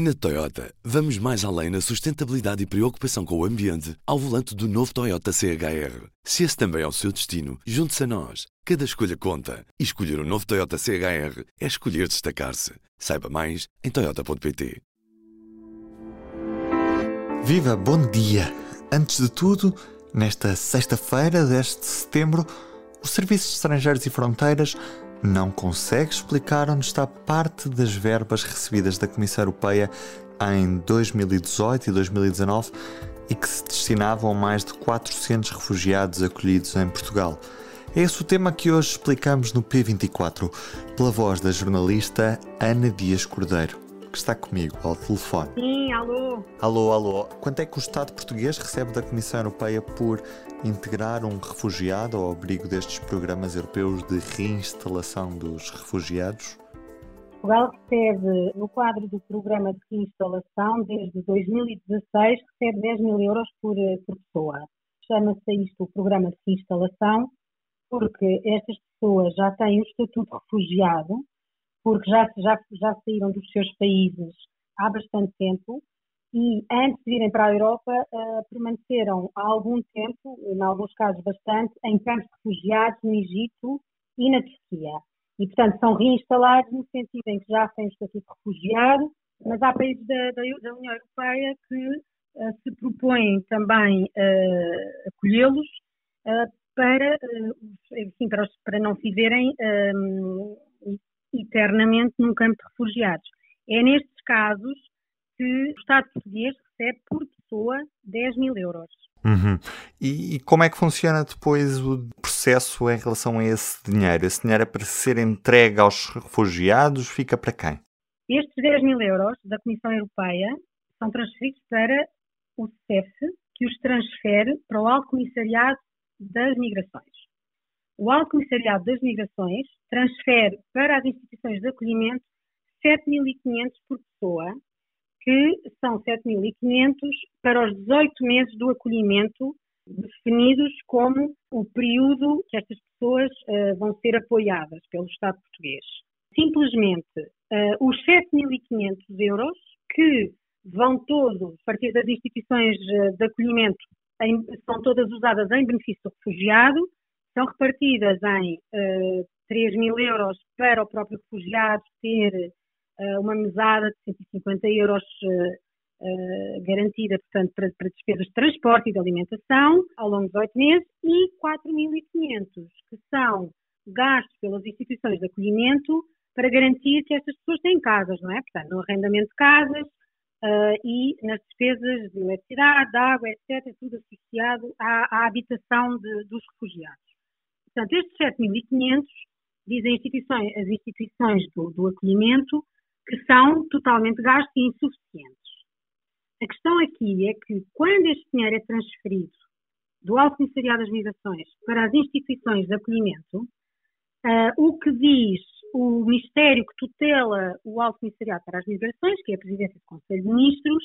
Na Toyota, vamos mais além na sustentabilidade e preocupação com o ambiente ao volante do novo Toyota CHR. Se esse também é o seu destino, junte-se a nós. Cada escolha conta. E escolher o um novo Toyota CHR é escolher destacar-se. Saiba mais em Toyota.pt. Viva, bom dia! Antes de tudo, nesta sexta-feira deste setembro, o Serviço de Estrangeiros e Fronteiras não consegue explicar onde está parte das verbas recebidas da Comissão Europeia em 2018 e 2019 e que se destinavam a mais de 400 refugiados acolhidos em Portugal. É esse o tema que hoje explicamos no P24, pela voz da jornalista Ana Dias Cordeiro que está comigo ao telefone. Sim, alô. Alô, alô. Quanto é que o Estado português recebe da Comissão Europeia por integrar um refugiado ao abrigo destes programas europeus de reinstalação dos refugiados? Portugal recebe, no quadro do programa de reinstalação, desde 2016, recebe 10 mil euros por, por pessoa. Chama-se isto o programa de reinstalação, porque estas pessoas já têm o estatuto de refugiado, porque já, já, já saíram dos seus países há bastante tempo e antes de virem para a Europa uh, permaneceram há algum tempo, em alguns casos bastante, em campos de refugiados no Egito e na Turquia. E, portanto, são reinstalados no sentido em que já têm o estatuto de refugiado, mas há países da, da União Europeia que uh, se propõem também uh, acolhê-los para, enfim, para, para, não viverem eternamente num campo de refugiados. É nestes casos que o Estado português recebe por pessoa 10 mil euros. Uhum. E, e, como é que funciona depois o processo em relação a esse dinheiro? Esse dinheiro é para ser entregue aos refugiados, fica para quem? Estes 10 mil euros da Comissão Europeia são transferidos para o CEF, que os transfere para o Alto Comissariado das Migrações o Alto Comissariado das Migrações transfere para as instituições de acolhimento 7.500 por pessoa, que são 7.500 para os 18 meses do acolhimento, definidos como o período que estas pessoas uh, vão ser apoiadas pelo Estado português. Simplesmente, uh, os 7.500 euros, que vão todos, a partir das instituições eh, de acolhimento, em, são todas usadas em benefício do refugiado, são repartidas em uh, eh, 3 mil euros para o próprio refugiado ter uma mesada de 150 euros uh, garantida, portanto, para, para, despesas de transporte e de alimentação ao longo de 8 meses e 4.500 que são gastos pelas instituições de acolhimento para garantir que estas pessoas têm casas, não é? Portanto, no arrendamento de casas, Uh, e nas despesas de eletricidade, de água, etc., tudo associado à, à habitação de, dos refugiados. Portanto, estes 7.500 dizem instituições, as instituições do, do acolhimento que são totalmente gastos e insuficientes. A questão aqui é que quando este dinheiro é transferido do Alto Comissariado das Migrações para as instituições de acolhimento, uh, o que diz o Ministério que tutela o Alto Comissariado para as Migrações, que é a Presidência do Conselho de Ministros,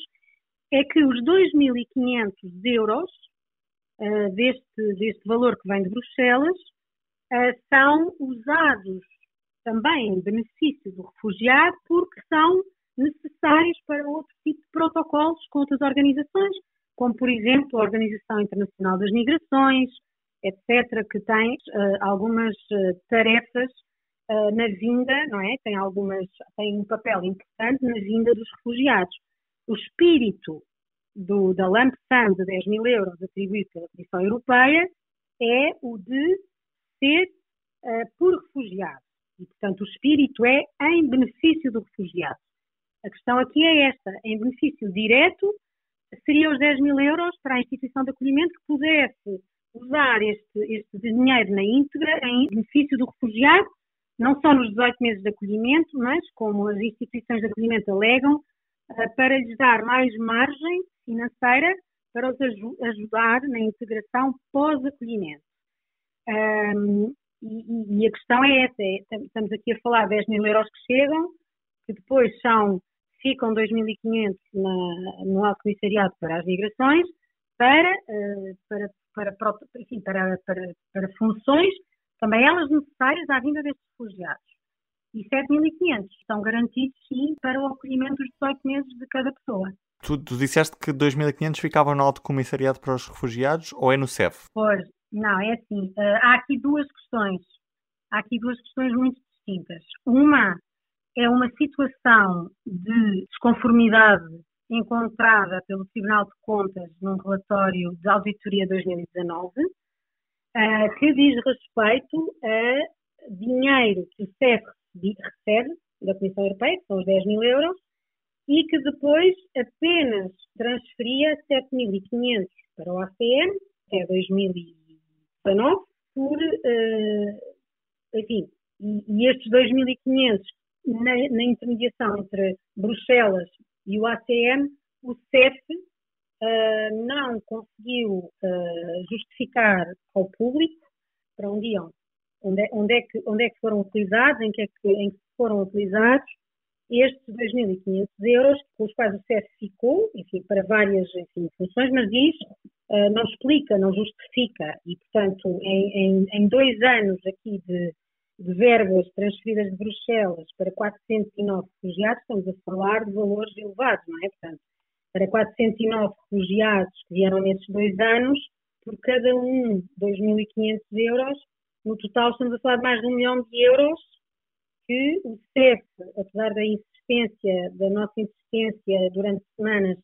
é que os 2.500 euros uh, deste, deste valor que vem de Bruxelas eh, são usados também benefício do refugiado porque são necessários para outro tipo de protocolos com outras organizações, como por exemplo a Organização Internacional das Migrações, etc., que tem uh, algumas uh, tarefas uh, na vinda, não é? Tem algumas, tem um papel importante na vinda dos refugiados. O espírito do, da lump sum de 10 mil euros atribuído pela Comissão Europeia é o de ser por refugiado. E, portanto, o espírito é em benefício do refugiado. A questão aqui é esta: em benefício direto, seriam os 10 mil euros para a instituição de acolhimento que pudesse usar este, este dinheiro na íntegra em benefício do refugiado, não só nos 18 meses de acolhimento, mas, como as instituições de acolhimento alegam, eh, para lhes dar mais margem financeira para os ajudar na integração pós-acolhimento. Um, e, e, a questão é essa, é, estamos aqui a falar de 10 mil euros que chegam, que depois são, ficam 2.500 no Alto Comissariado para as Migrações, para, uh, para, para, enfim, para, para, para funções, também elas necessárias à vinda destes refugiados. e 7.500 estão garantidos, sim, para o acolhimento dos 18 meses de cada pessoa. Tu, tu disseste que 2.500 ficavam no Alto Comissariado para os Refugiados ou é no CEF? Pois, não, é assim. Uh, há aqui duas questões. Há aqui duas questões muito distintas. Uma é uma situação de desconformidade encontrada pelo Tribunal de Contas num relatório de auditoria 2019, uh, que diz respeito a dinheiro que o CEF recebe da Comissão Europeia, que são os 10 mil euros, e que depois apenas transferia 7.500 para o ACM até 2019, por, uh, enfim, e, estes 2.500 na, na, intermediação entre Bruxelas e o ACM, o CEF uh, não conseguiu uh, justificar ao público para onde iam, onde é, onde é, que, onde é que foram utilizados, em que, é que, em que foram utilizados estes 2.500 euros, com os quais o CEF ficou, enfim, para várias enfim, funções, mas diz, uh, não explica, não justifica, e, portanto, em, em, em dois anos aqui de, de, verbas transferidas de Bruxelas para 409 refugiados, estamos a falar de valores elevados, não é? Portanto, para 409 refugiados que vieram nesses dois anos, por cada um 2.500 euros, no total estamos a falar de mais de um milhão de euros que o CEF, apesar da insistência, da nossa insistência durante semanas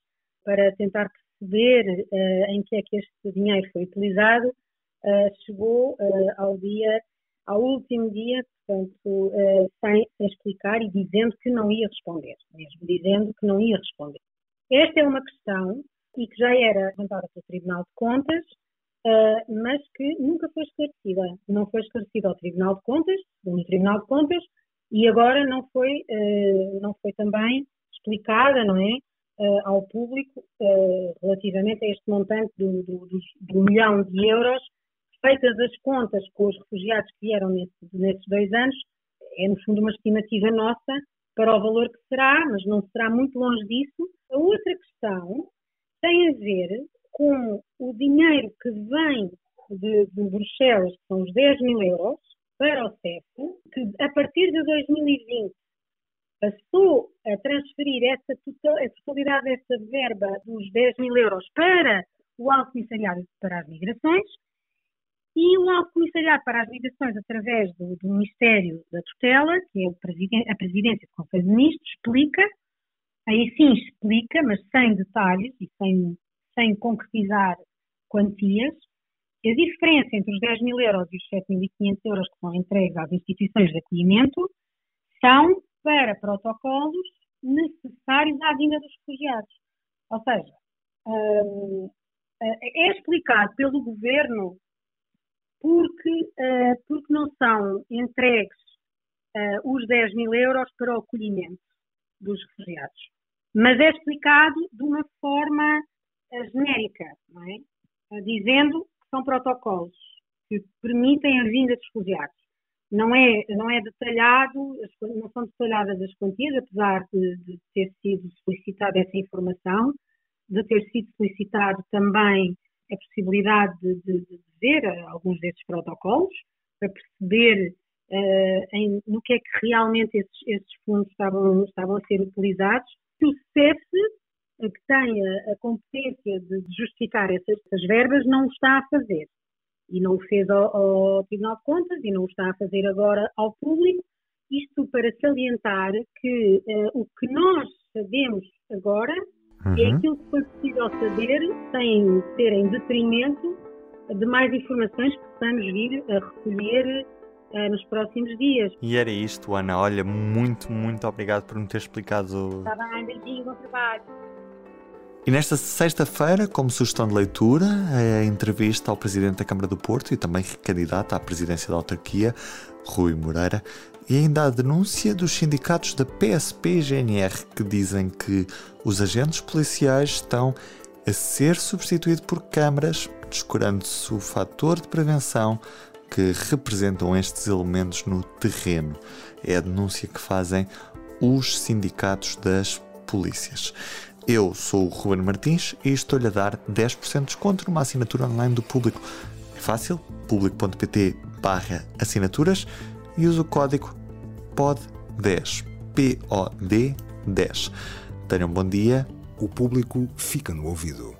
para tentar perceber uh, em que é que este dinheiro foi utilizado, uh, chegou uh, ao dia, ao último dia, portanto, sem, sem explicar e dizendo que não ia responder, mesmo dizendo que não ia responder. Esta é uma questão e que já era levantada pelo Tribunal de Contas, mas que nunca foi esclarecida. Não foi esclarecida ao Tribunal de Contas, no Tribunal de Contas, e agora não foi, uh, não foi também explicada, não é, uh, ao público uh, relativamente a este montante do, do, do, do, milhão de euros, feitas as contas com os refugiados que vieram nesse, nesses dois anos, é no fundo uma estimativa nossa para o valor que será, mas não será muito longe disso. A outra questão tem a ver com o dinheiro que vem de, de Bruxelas, que são os 10 mil euros, para o CEF, que a partir de 2020 passou a transferir essa totalidade dessa verba dos 10 mil euros para o Alto Comissariado para as Migrações e o Alto Comissariado para as Migrações, através do, do Ministério da Tutela, que é a Presidência do Conselho de Ministros, explica, aí sim explica, mas sem detalhes e sem, sem concretizar quantias, a diferença entre os 10 mil euros e os 7.500 euros que são entregues às instituições de acolhimento são para protocolos necessários à vinda dos refugiados. Ou seja, hum, é explicado pelo governo porque, uh, porque não são entregues uh, os 10 mil euros para o acolhimento dos refugiados. Mas é explicado de uma forma uh, genérica, não é? dizendo são protocolos que permitem a vinda dos refugiados. Não é, não é detalhado, não são detalhadas as quantias, apesar de, de ter sido solicitada essa informação, de ter sido solicitado também a possibilidade de, de, de ver alguns desses protocolos, para perceber uh, em, no que é que realmente esses, esses fundos estavam, estavam a ser utilizados. O CEF que tem a, a competência de justificar essas, essas, verbas não o está a fazer. E não o fez ao, ao Tribunal de Contas e não o está a fazer agora ao público. Isto para salientar que uh, o que nós sabemos agora é uhum. é aquilo que foi possível saber sem ser em detrimento de mais informações que possamos vir a recolher uh, nos próximos dias. E era isto, Ana. Olha, muito, muito obrigado por me ter explicado. Está bem, beijinho, bom trabalho. E nesta sexta-feira, como sugestão de leitura, a entrevista ao Presidente da Câmara do Porto e também candidato à presidência da autarquia, Rui Moreira, e ainda a denúncia dos sindicatos da PSP e GNR que dizem que os agentes policiais estão a ser substituídos por câmaras, descurando-se o fator de prevenção que representam estes elementos no terreno. É a denúncia que fazem os sindicatos das polícias. Eu sou o Ruben Martins e estou-lhe a dar 10% de desconto numa assinatura online do Público. É fácil, público.pt barra assinaturas e usa o código POD 10. POD 10. Tenham um bom dia. O público fica no ouvido.